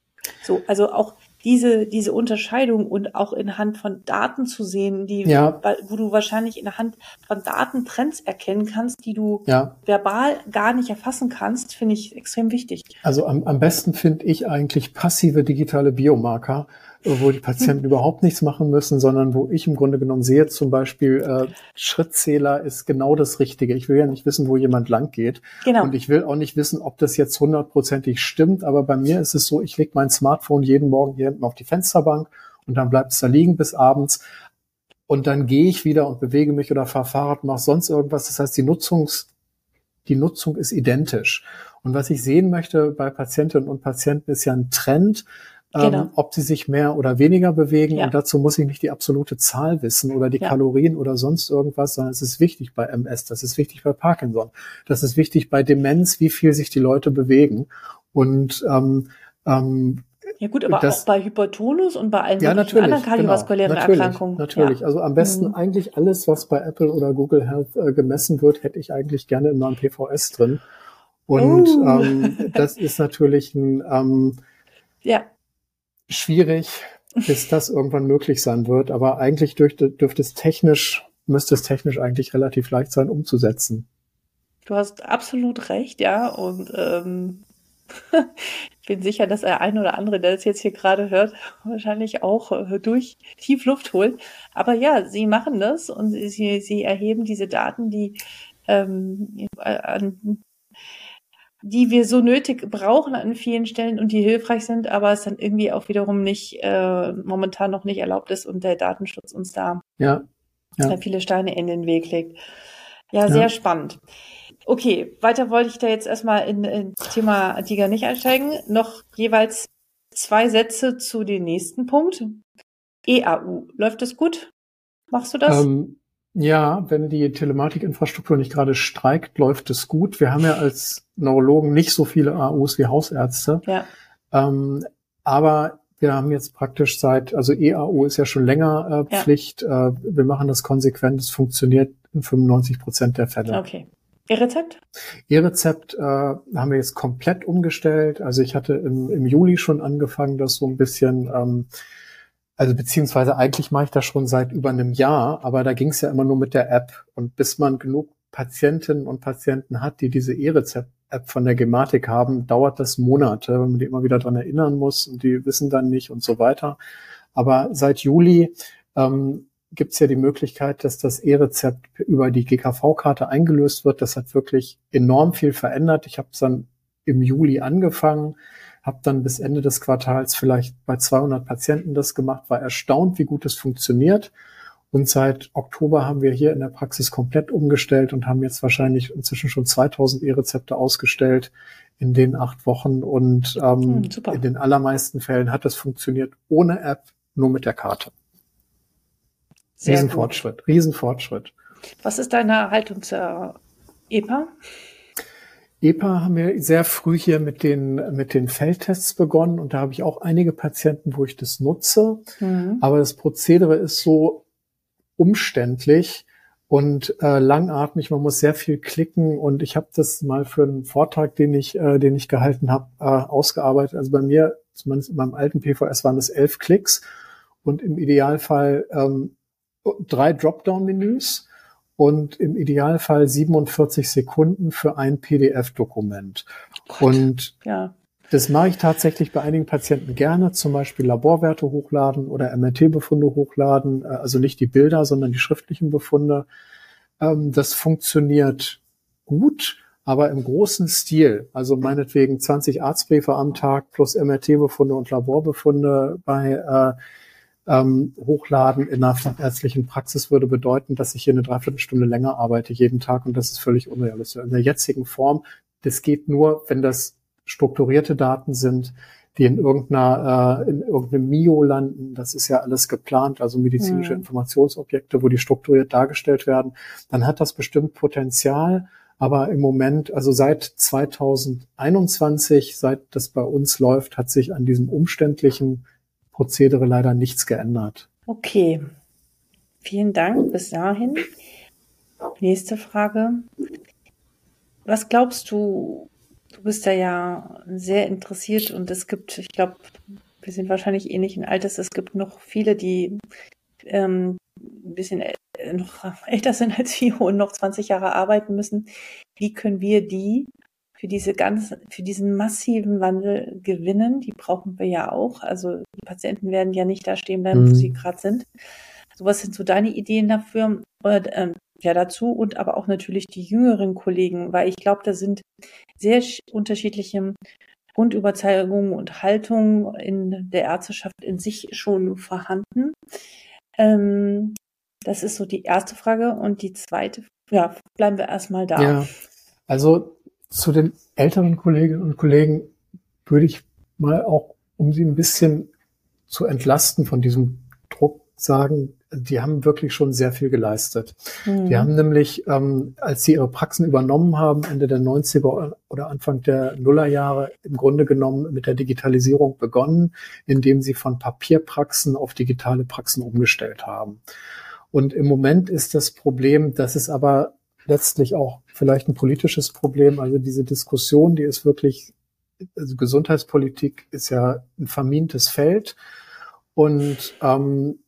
So, also auch diese, diese Unterscheidung und auch in Hand von Daten zu sehen, die, ja. wo du wahrscheinlich in der Hand von Daten Trends erkennen kannst, die du ja. verbal gar nicht erfassen kannst, finde ich extrem wichtig. Also am, am besten finde ich eigentlich passive digitale Biomarker, wo die Patienten überhaupt nichts machen müssen, sondern wo ich im Grunde genommen sehe, zum Beispiel äh, Schrittzähler ist genau das Richtige. Ich will ja nicht wissen, wo jemand lang geht. Genau. Und ich will auch nicht wissen, ob das jetzt hundertprozentig stimmt. Aber bei mir ist es so, ich lege mein Smartphone jeden Morgen hier hinten auf die Fensterbank und dann bleibt es da liegen bis abends. Und dann gehe ich wieder und bewege mich oder fahre Fahrrad, mache sonst irgendwas. Das heißt, die Nutzungs, die Nutzung ist identisch. Und was ich sehen möchte bei Patientinnen und Patienten ist ja ein Trend, ähm, genau. ob sie sich mehr oder weniger bewegen. Ja. Und dazu muss ich nicht die absolute Zahl wissen oder die ja. Kalorien oder sonst irgendwas, sondern es ist wichtig bei MS, das ist wichtig bei Parkinson, das ist wichtig bei Demenz, wie viel sich die Leute bewegen. Und ähm, ähm, ja gut, aber das, auch bei Hypertonus und bei allen ja, anderen genau. kardiovaskulären genau, natürlich, Erkrankungen. Natürlich, ja. also am besten mhm. eigentlich alles, was bei Apple oder Google Health äh, gemessen wird, hätte ich eigentlich gerne in meinem PVS drin. Und uh. ähm, das ist natürlich ein ähm, ja schwierig, bis das irgendwann möglich sein wird. Aber eigentlich dürfte, dürfte es technisch, müsste es technisch eigentlich relativ leicht sein umzusetzen. Du hast absolut recht, ja. Und ähm, ich bin sicher, dass der ein oder andere, der das jetzt hier gerade hört, wahrscheinlich auch äh, durch tief Luft holt. Aber ja, sie machen das und sie, sie erheben diese Daten, die ähm, an die wir so nötig brauchen an vielen Stellen und die hilfreich sind, aber es dann irgendwie auch wiederum nicht äh, momentan noch nicht erlaubt ist und der Datenschutz uns da ja, ja. viele Steine in den Weg legt. Ja, sehr ja. spannend. Okay, weiter wollte ich da jetzt erstmal in, in Thema Tiger nicht einsteigen. Noch jeweils zwei Sätze zu dem nächsten Punkt. EAU, läuft das gut? Machst du das? Ähm, Ja, wenn die Telematikinfrastruktur nicht gerade streikt, läuft es gut. Wir haben ja als Neurologen nicht so viele AUs wie Hausärzte. Ja. Ähm, aber wir haben jetzt praktisch seit, also EAU ist ja schon länger äh, Pflicht. Ja. Äh, wir machen das konsequent. Es funktioniert in 95 Prozent der Fälle. Okay. E-Rezept? E-Rezept äh, haben wir jetzt komplett umgestellt. Also ich hatte im, im Juli schon angefangen, das so ein bisschen, ähm, also beziehungsweise eigentlich mache ich das schon seit über einem Jahr, aber da ging es ja immer nur mit der App. Und bis man genug Patientinnen und Patienten hat, die diese E-Rezept-App von der Gematik haben, dauert das Monate, wenn man die immer wieder dran erinnern muss und die wissen dann nicht und so weiter. Aber seit Juli ähm, gibt es ja die Möglichkeit, dass das E-Rezept über die GKV-Karte eingelöst wird. Das hat wirklich enorm viel verändert. Ich habe es dann im Juli angefangen, habe dann bis Ende des Quartals vielleicht bei 200 Patienten das gemacht, war erstaunt, wie gut es funktioniert. Und seit Oktober haben wir hier in der Praxis komplett umgestellt und haben jetzt wahrscheinlich inzwischen schon 2000 E-Rezepte ausgestellt in den acht Wochen. Und ähm, hm, in den allermeisten Fällen hat es funktioniert ohne App, nur mit der Karte. Sehr Riesenfortschritt, gut. Riesenfortschritt. Was ist deine Haltung zur EPA? EPA haben wir sehr früh hier mit den, mit den Feldtests begonnen und da habe ich auch einige Patienten, wo ich das nutze. Mhm. Aber das Prozedere ist so umständlich und äh, langatmig. Man muss sehr viel klicken und ich habe das mal für einen Vortrag, den ich, äh, den ich gehalten habe, äh, ausgearbeitet. Also bei mir, zumindest in meinem alten PVS, waren es elf Klicks und im Idealfall ähm, drei Dropdown-Menüs und im Idealfall 47 Sekunden für ein PDF-Dokument. Oh und ja. das mache ich tatsächlich bei einigen Patienten gerne, zum Beispiel Laborwerte hochladen oder MRT-Befunde hochladen, äh, also nicht die Bilder, sondern die schriftlichen Befunde. Ähm, das funktioniert gut, aber im großen Stil, also meinetwegen 20 Arztbriefe am Tag plus MRT-Befunde und Laborbefunde bei äh, ähm, hochladen in einer ärztlichen Praxis würde bedeuten, dass ich hier eine Dreiviertelstunde länger arbeite jeden Tag und das ist völlig unrealistisch. In der jetzigen Form, das geht nur, wenn das strukturierte Daten sind, die in irgendeiner, äh, in irgendeinem MIO landen. Das ist ja alles geplant, also medizinische mhm. Informationsobjekte, wo die strukturiert dargestellt werden. Dann hat das bestimmt Potenzial. Aber im Moment, also seit 2021, seit das bei uns läuft, hat sich an diesem umständlichen Prozedere leider nichts geändert. Okay. Vielen Dank bis dahin. Nächste Frage. Was glaubst du? Du bist ja, ja sehr interessiert und es gibt, ich glaube, wir sind wahrscheinlich ähnlichen Alters. Es gibt noch viele, die ähm, ein bisschen noch älter sind als wir und noch 20 Jahre arbeiten müssen. Wie können wir die für diese ganz, für diesen massiven Wandel gewinnen. Die brauchen wir ja auch. Also die Patienten werden ja nicht da stehen bleiben, mhm. wo sie gerade sind. So was sind so deine Ideen dafür? Oder, ähm, ja, dazu und aber auch natürlich die jüngeren Kollegen, weil ich glaube, da sind sehr unterschiedliche Grundüberzeugungen und Haltungen in der Ärzteschaft in sich schon vorhanden. Ähm, das ist so die erste Frage. Und die zweite, ja, bleiben wir erstmal da. Ja, also zu den älteren Kolleginnen und Kollegen würde ich mal auch, um sie ein bisschen zu entlasten von diesem Druck sagen, die haben wirklich schon sehr viel geleistet. Mhm. Die haben nämlich, ähm, als sie ihre Praxen übernommen haben, Ende der 90er oder Anfang der Nullerjahre, im Grunde genommen mit der Digitalisierung begonnen, indem sie von Papierpraxen auf digitale Praxen umgestellt haben. Und im Moment ist das Problem, dass es aber letztlich auch vielleicht ein politisches Problem. Also diese Diskussion, die ist wirklich, also Gesundheitspolitik ist ja ein vermintes Feld. Und ähm,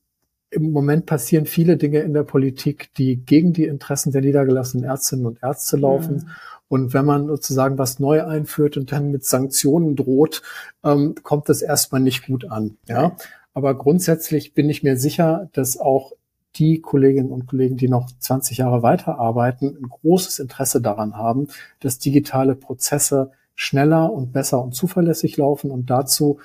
im Moment passieren viele Dinge in der Politik, die gegen die Interessen der niedergelassenen Ärztinnen und Ärzte laufen. Mhm. Und wenn man sozusagen was neu einführt und dann mit Sanktionen droht, ähm, kommt das erstmal nicht gut an. Ja. Aber grundsätzlich bin ich mir sicher, dass auch die Kolleginnen und Kollegen, die noch 20 Jahre weiterarbeiten, ein großes Interesse daran haben, dass digitale Prozesse schneller und besser und zuverlässig laufen. Und dazu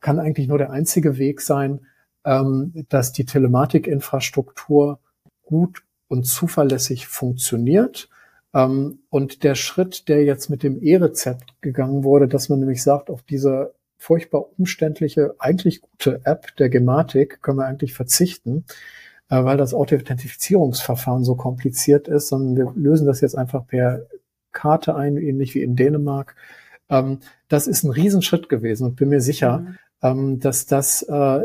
kann eigentlich nur der einzige Weg sein, ähm, dass die Telematikinfrastruktur gut und zuverlässig funktioniert. Ähm, und der Schritt, der jetzt mit dem E-Rezept gegangen wurde, dass man nämlich sagt, auf diese furchtbar umständliche, eigentlich gute App der Gematik können wir eigentlich verzichten weil das Authentifizierungsverfahren so kompliziert ist, sondern wir lösen das jetzt einfach per Karte ein, ähnlich wie in Dänemark. Ähm, das ist ein Riesenschritt gewesen und bin mir sicher, mhm. ähm, dass das äh,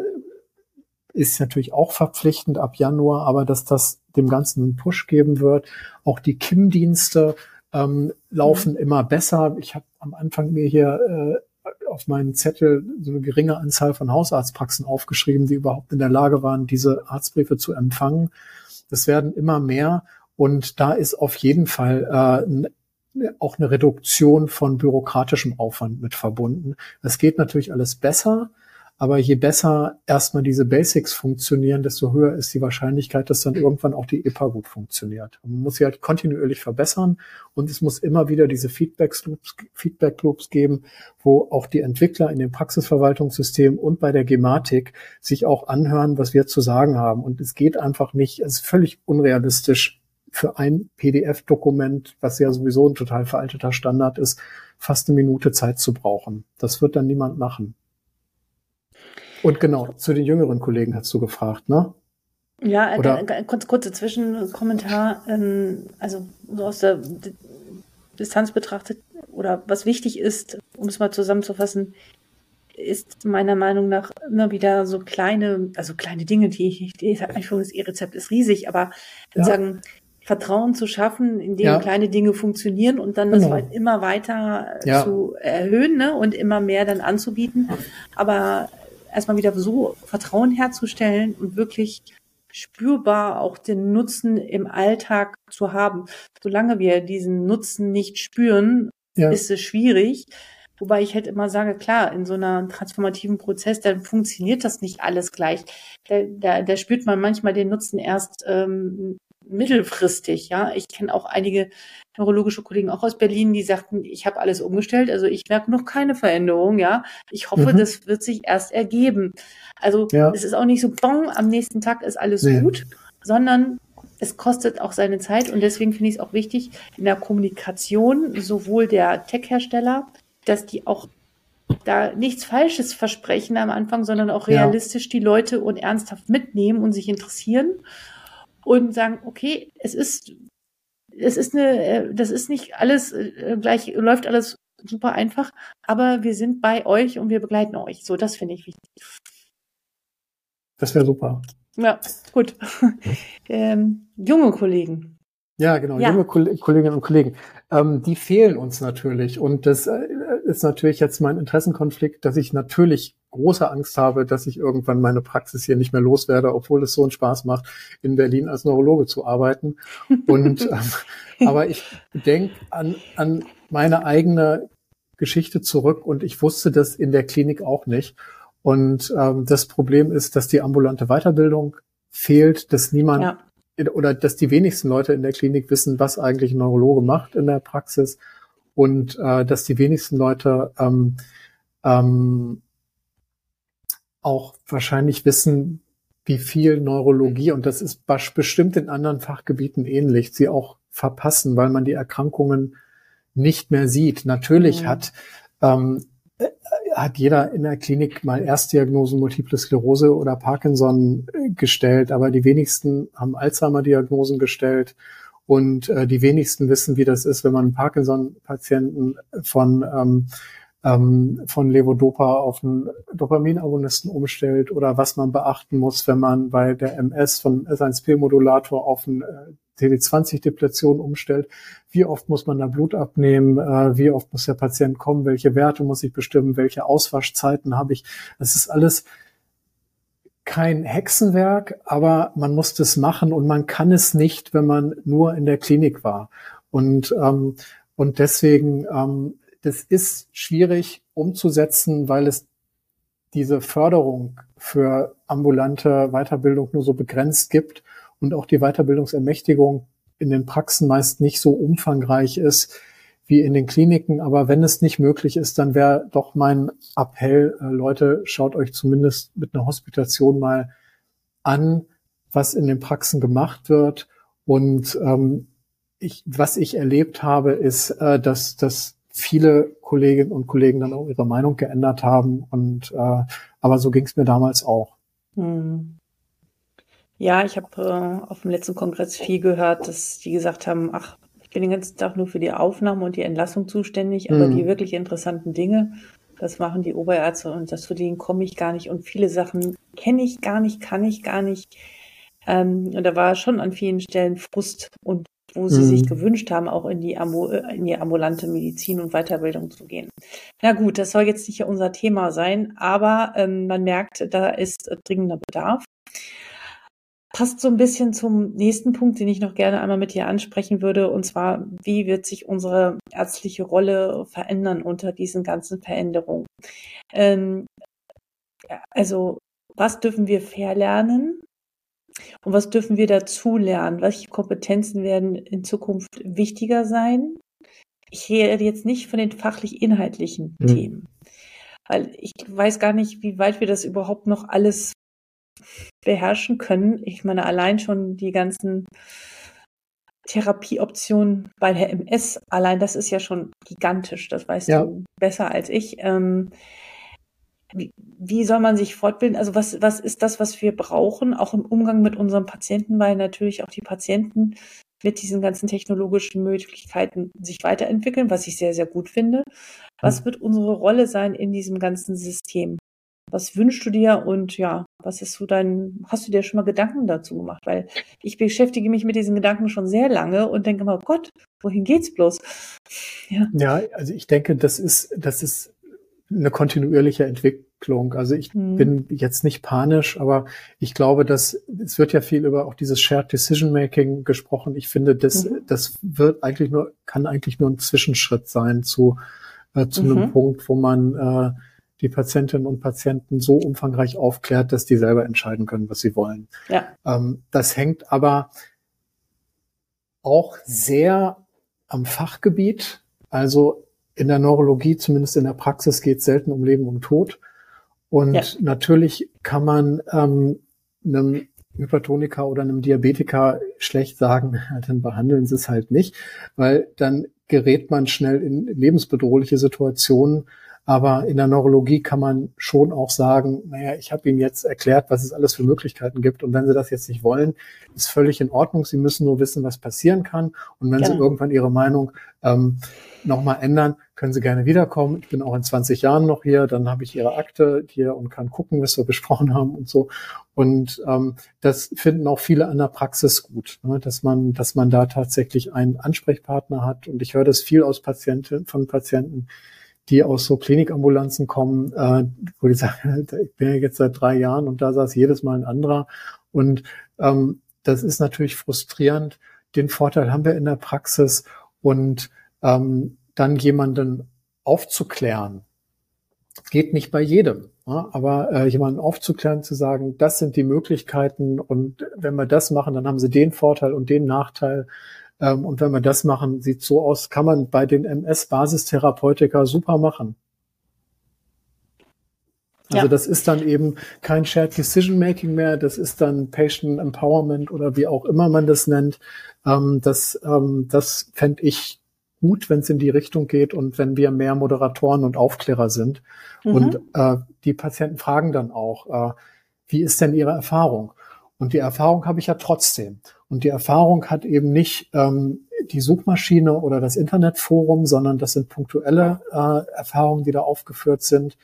ist natürlich auch verpflichtend ab Januar, aber dass das dem Ganzen einen Push geben wird. Auch die KIM-Dienste ähm, laufen mhm. immer besser. Ich habe am Anfang mir hier äh, auf meinen Zettel so eine geringe Anzahl von Hausarztpraxen aufgeschrieben, die überhaupt in der Lage waren, diese Arztbriefe zu empfangen. Das werden immer mehr und da ist auf jeden Fall äh, auch eine Reduktion von bürokratischem Aufwand mit verbunden. Es geht natürlich alles besser, aber je besser erstmal diese Basics funktionieren, desto höher ist die Wahrscheinlichkeit, dass dann irgendwann auch die EPA gut funktioniert. man muss sie halt kontinuierlich verbessern und es muss immer wieder diese Feedback Loops, Feedback Loops geben, wo auch die Entwickler in dem Praxisverwaltungssystem und bei der Gematik sich auch anhören, was wir zu sagen haben. Und es geht einfach nicht, es ist völlig unrealistisch, für ein PDF-Dokument, was ja sowieso ein total veralteter Standard ist, fast eine Minute Zeit zu brauchen. Das wird dann niemand machen. Und genau, zu den jüngeren Kollegen hast du gefragt, ne? Ja, Oder? kurz, kurze Zwischenkommentar. Ähm, also so aus der Distanz betrachtet oder was wichtig ist, um es mal zusammenzufassen, ist meiner Meinung nach immer wieder so kleine, also kleine Dinge, die ich, die Einführung E-Rezept ist riesig, aber ja. sozusagen Vertrauen zu schaffen, indem ja. kleine Dinge funktionieren und dann genau. das immer weiter ja. zu erhöhen ne, und immer mehr dann anzubieten. Aber erstmal wieder so Vertrauen herzustellen und wirklich spürbar auch den Nutzen im Alltag zu haben. Solange wir diesen Nutzen nicht spüren, ja. ist es schwierig. Wobei ich halt immer sage, klar, in so einer transformativen Prozess, dann funktioniert das nicht alles gleich. Da, da, da spürt man manchmal den Nutzen erst ähm, mittelfristig. Ja, ich kenne auch einige neurologische Kollegen auch aus Berlin, die sagten, ich habe alles umgestellt, also ich merke noch keine Veränderung. Ja, ich hoffe, mhm. das wird sich erst ergeben. Also ja. es ist auch nicht so, bong, am nächsten Tag ist alles nee. gut, sondern es kostet auch seine Zeit und deswegen finde ich es auch wichtig in der Kommunikation sowohl der Tech-Hersteller, dass die auch da nichts Falsches versprechen am Anfang, sondern auch realistisch ja. die Leute und ernsthaft mitnehmen und sich interessieren und sagen, okay, es ist, es ist eine, äh, das ist nicht alles äh, gleich, läuft alles super einfach, aber wir sind bei euch und wir begleiten euch. So, das finde ich wichtig. Das wäre super. Ja, gut. ähm, junge Kollegen. Ja, genau, ja. junge Kolleginnen und Kollegen. Ähm, die fehlen uns natürlich. Und das äh, ist natürlich jetzt mein Interessenkonflikt, dass ich natürlich große Angst habe, dass ich irgendwann meine Praxis hier nicht mehr loswerde, obwohl es so einen Spaß macht, in Berlin als Neurologe zu arbeiten. Und ähm, aber ich denke an, an meine eigene Geschichte zurück und ich wusste das in der Klinik auch nicht. Und ähm, das Problem ist, dass die ambulante Weiterbildung fehlt, dass niemand ja. oder dass die wenigsten Leute in der Klinik wissen, was eigentlich ein Neurologe macht in der Praxis und äh, dass die wenigsten Leute ähm, ähm, auch wahrscheinlich wissen, wie viel Neurologie, und das ist bestimmt in anderen Fachgebieten ähnlich, sie auch verpassen, weil man die Erkrankungen nicht mehr sieht. Natürlich mhm. hat, ähm, äh, hat jeder in der Klinik mal Erstdiagnosen Multiple Sklerose oder Parkinson äh, gestellt, aber die wenigsten haben Alzheimer-Diagnosen gestellt und äh, die wenigsten wissen, wie das ist, wenn man einen Parkinson-Patienten von ähm, ähm, von Levodopa auf einen Dopaminagonisten umstellt oder was man beachten muss, wenn man bei der MS von S1P-Modulator auf einen äh, CD20-Depletion umstellt. Wie oft muss man da Blut abnehmen? Äh, wie oft muss der Patient kommen? Welche Werte muss ich bestimmen? Welche Auswaschzeiten habe ich? Das ist alles kein Hexenwerk, aber man muss das machen und man kann es nicht, wenn man nur in der Klinik war. Und, ähm, und deswegen ähm, das ist schwierig umzusetzen, weil es diese Förderung für ambulante Weiterbildung nur so begrenzt gibt und auch die Weiterbildungsermächtigung in den Praxen meist nicht so umfangreich ist wie in den Kliniken. Aber wenn es nicht möglich ist, dann wäre doch mein Appell, äh, Leute, schaut euch zumindest mit einer Hospitation mal an, was in den Praxen gemacht wird. Und ähm, ich, was ich erlebt habe, ist, äh, dass, dass viele Kolleginnen und Kollegen dann auch ihre Meinung geändert haben. Und äh, aber so ging es mir damals auch. Hm. Ja, ich habe äh, auf dem letzten Kongress viel gehört, dass die gesagt haben, ach, ich bin den ganzen Tag nur für die Aufnahme und die Entlassung zuständig, aber mhm. die wirklich interessanten Dinge, das machen die Oberärzte und das zu denen komme ich gar nicht und viele Sachen kenne ich gar nicht, kann ich gar nicht. Ähm, und da war schon an vielen Stellen Frust und wo sie mhm. sich gewünscht haben, auch in die, in die ambulante Medizin und Weiterbildung zu gehen. Na gut, das soll jetzt nicht unser Thema sein, aber ähm, man merkt, da ist dringender Bedarf. Passt so ein bisschen zum nächsten Punkt, den ich noch gerne einmal mit dir ansprechen würde, und zwar, wie wird sich unsere ärztliche Rolle verändern unter diesen ganzen Veränderungen? Ähm, also, was dürfen wir verlernen? Und was dürfen wir dazu lernen? Welche Kompetenzen werden in Zukunft wichtiger sein? Ich rede jetzt nicht von den fachlich-inhaltlichen mhm. Themen, weil ich weiß gar nicht, wie weit wir das überhaupt noch alles beherrschen können. Ich meine, allein schon die ganzen Therapieoptionen bei der MS, allein das ist ja schon gigantisch, das weißt ja. du besser als ich. Ähm, wie, wie soll man sich fortbilden? Also was, was ist das, was wir brauchen, auch im Umgang mit unseren Patienten, weil natürlich auch die Patienten mit diesen ganzen technologischen Möglichkeiten sich weiterentwickeln, was ich sehr, sehr gut finde. Was hm. wird unsere Rolle sein in diesem ganzen System? Was wünschst du dir und ja, was ist so dein, hast du dir schon mal Gedanken dazu gemacht? Weil ich beschäftige mich mit diesen Gedanken schon sehr lange und denke mal, Gott, wohin geht's bloß? Ja. ja, also ich denke, das ist, das ist eine kontinuierliche Entwicklung. Also ich mhm. bin jetzt nicht panisch, aber ich glaube, dass es wird ja viel über auch dieses Shared Decision Making gesprochen. Ich finde, das, mhm. das wird eigentlich nur, kann eigentlich nur ein Zwischenschritt sein zu, äh, zu mhm. einem Punkt, wo man äh, die Patientinnen und Patienten so umfangreich aufklärt, dass die selber entscheiden können, was sie wollen. Ja. Ähm, das hängt aber auch sehr am Fachgebiet. Also in der Neurologie, zumindest in der Praxis, geht es selten um Leben und Tod. Und ja. natürlich kann man ähm, einem Hypertoniker oder einem Diabetiker schlecht sagen, dann behandeln sie es halt nicht, weil dann gerät man schnell in lebensbedrohliche Situationen, aber in der Neurologie kann man schon auch sagen, naja, ich habe Ihnen jetzt erklärt, was es alles für Möglichkeiten gibt. Und wenn Sie das jetzt nicht wollen, ist völlig in Ordnung. Sie müssen nur wissen, was passieren kann. Und wenn ja. Sie irgendwann Ihre Meinung ähm, nochmal ändern, können Sie gerne wiederkommen. Ich bin auch in 20 Jahren noch hier. Dann habe ich Ihre Akte hier und kann gucken, was wir besprochen haben und so. Und ähm, das finden auch viele an der Praxis gut, ne? dass man, dass man da tatsächlich einen Ansprechpartner hat. Und ich höre das viel aus Patienten, von Patienten, die aus so Klinikambulanzen kommen, äh, wo die sagen, ich bin ja jetzt seit drei Jahren und da saß jedes Mal ein anderer. Und ähm, das ist natürlich frustrierend. Den Vorteil haben wir in der Praxis und ähm, dann jemanden aufzuklären. Geht nicht bei jedem, ja, aber äh, jemanden aufzuklären, zu sagen, das sind die Möglichkeiten und wenn wir das machen, dann haben sie den Vorteil und den Nachteil und wenn wir das machen, sieht so aus, kann man bei den MS-Basistherapeutika super machen. Also ja. das ist dann eben kein Shared Decision Making mehr, das ist dann Patient Empowerment oder wie auch immer man das nennt. Ähm, das ähm, das fände ich gut, wenn es in die Richtung geht und wenn wir mehr Moderatoren und Aufklärer sind. Mhm. Und äh, die Patienten fragen dann auch, äh, wie ist denn ihre Erfahrung? Und die Erfahrung habe ich ja trotzdem. Und die Erfahrung hat eben nicht ähm, die Suchmaschine oder das Internetforum, sondern das sind punktuelle äh, Erfahrungen, die da aufgeführt sind.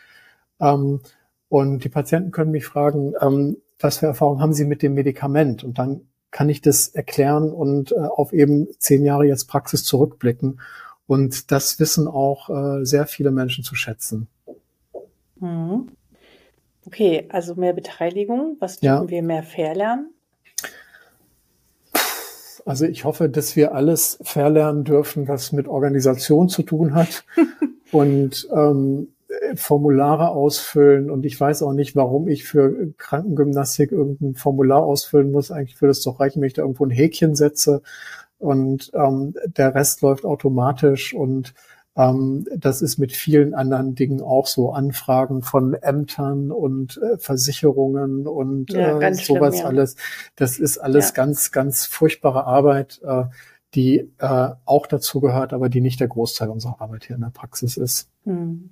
Ähm, und die Patienten können mich fragen, ähm, was für Erfahrungen haben sie mit dem Medikament? Und dann kann ich das erklären und äh, auf eben zehn Jahre jetzt Praxis zurückblicken. Und das wissen auch äh, sehr viele Menschen zu schätzen. Mhm. Okay, also mehr Beteiligung. Was dürfen ja. wir mehr verlernen? Also ich hoffe, dass wir alles verlernen dürfen, was mit Organisation zu tun hat und ähm, Formulare ausfüllen. Und ich weiß auch nicht, warum ich für Krankengymnastik irgendein Formular ausfüllen muss. Eigentlich würde es doch reichen, wenn ich da irgendwo ein Häkchen setze und ähm, der Rest läuft automatisch und das ist mit vielen anderen Dingen auch so. Anfragen von Ämtern und äh, Versicherungen und ja, äh, sowas schlimm, ja. alles. Das ist alles ja. ganz, ganz furchtbare Arbeit, äh, die äh, auch dazu gehört, aber die nicht der Großteil unserer Arbeit hier in der Praxis ist. Hm.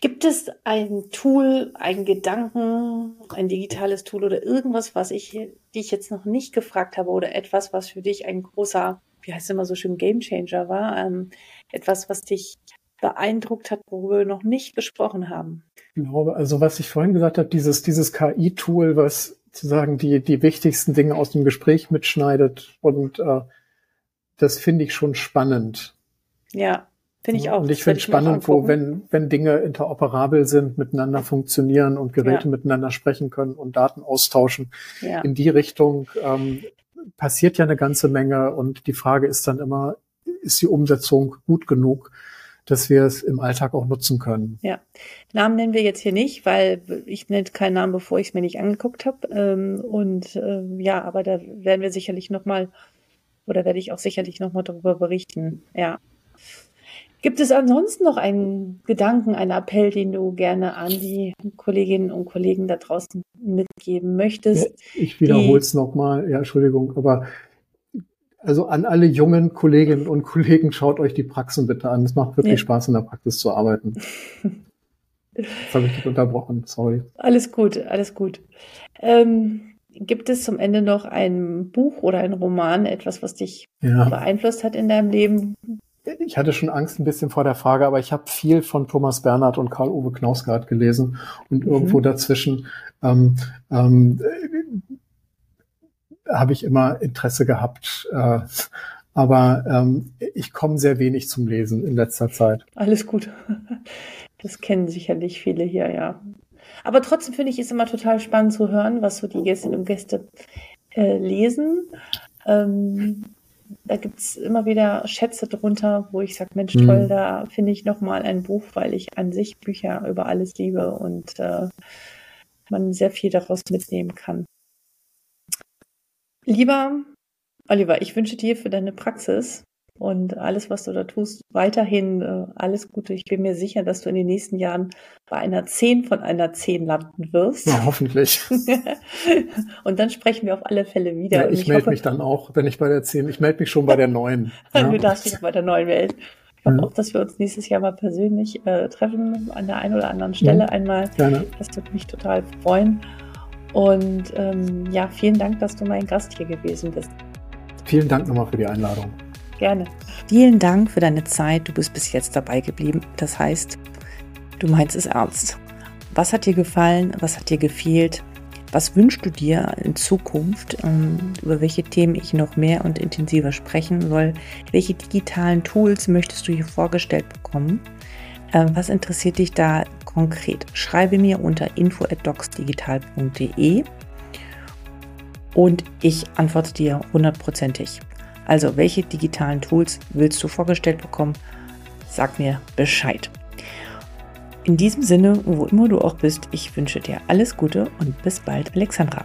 Gibt es ein Tool, ein Gedanken, ein digitales Tool oder irgendwas, was ich dich jetzt noch nicht gefragt habe oder etwas, was für dich ein großer, wie heißt es immer so schön, Gamechanger war? Ähm, etwas, was dich beeindruckt hat, worüber wir noch nicht gesprochen haben? Ich glaube, also was ich vorhin gesagt habe, dieses, dieses KI-Tool, was sozusagen die, die wichtigsten Dinge aus dem Gespräch mitschneidet und äh, das finde ich schon spannend. Ja, Finde ich auch. Und ich finde es spannend, wo, wenn, wenn Dinge interoperabel sind, miteinander funktionieren und Geräte ja. miteinander sprechen können und Daten austauschen. Ja. In die Richtung ähm, passiert ja eine ganze Menge und die Frage ist dann immer, ist die Umsetzung gut genug, dass wir es im Alltag auch nutzen können? Ja, Namen nennen wir jetzt hier nicht, weil ich nenne keinen Namen, bevor ich es mir nicht angeguckt habe. Ähm, und äh, ja, aber da werden wir sicherlich noch mal oder werde ich auch sicherlich noch mal darüber berichten. Ja. Gibt es ansonsten noch einen Gedanken, einen Appell, den du gerne an die Kolleginnen und Kollegen da draußen mitgeben möchtest? Ich wiederhole es nochmal, ja, Entschuldigung, aber also an alle jungen Kolleginnen und Kollegen, schaut euch die Praxen bitte an. Es macht wirklich ja. Spaß, in der Praxis zu arbeiten. Jetzt habe ich dich unterbrochen, sorry. Alles gut, alles gut. Ähm, gibt es zum Ende noch ein Buch oder ein Roman, etwas, was dich ja. beeinflusst hat in deinem Leben, ich hatte schon Angst ein bisschen vor der Frage, aber ich habe viel von Thomas Bernhard und Karl-Uwe Knausgard gelesen und mhm. irgendwo dazwischen ähm, ähm, habe ich immer Interesse gehabt. Äh, aber ähm, ich komme sehr wenig zum Lesen in letzter Zeit. Alles gut. Das kennen sicherlich viele hier, ja. Aber trotzdem finde ich es immer total spannend zu hören, was so die Gästinnen und Gäste äh, lesen. Ähm, da gibt's immer wieder Schätze drunter, wo ich sage, Mensch, toll, mhm. da finde ich nochmal ein Buch, weil ich an sich Bücher über alles liebe und äh, man sehr viel daraus mitnehmen kann. Lieber Oliver, ich wünsche dir für deine Praxis und alles, was du da tust, weiterhin äh, alles Gute. Ich bin mir sicher, dass du in den nächsten Jahren bei einer 10 von einer 10 landen wirst. Ja, hoffentlich. und dann sprechen wir auf alle Fälle wieder. Ja, ich, ich melde mich dann auch, wenn ich bei der 10, ich melde mich schon bei der 9. Ja. du darfst dich bei der 9 melden. Ich hoffe ja. auch, dass wir uns nächstes Jahr mal persönlich äh, treffen, an der einen oder anderen Stelle ja, einmal. Gerne. Das würde mich total freuen. Und ähm, ja, vielen Dank, dass du mein Gast hier gewesen bist. Vielen Dank nochmal für die Einladung. Gerne. Vielen Dank für deine Zeit. Du bist bis jetzt dabei geblieben. Das heißt, du meinst es ernst. Was hat dir gefallen? Was hat dir gefehlt? Was wünschst du dir in Zukunft? Ähm, über welche Themen ich noch mehr und intensiver sprechen soll? Welche digitalen Tools möchtest du hier vorgestellt bekommen? Ähm, was interessiert dich da konkret? Schreibe mir unter info@docsdigital.de und ich antworte dir hundertprozentig. Also, welche digitalen Tools willst du vorgestellt bekommen? Sag mir Bescheid. In diesem Sinne, wo immer du auch bist, ich wünsche dir alles Gute und bis bald, Alexandra.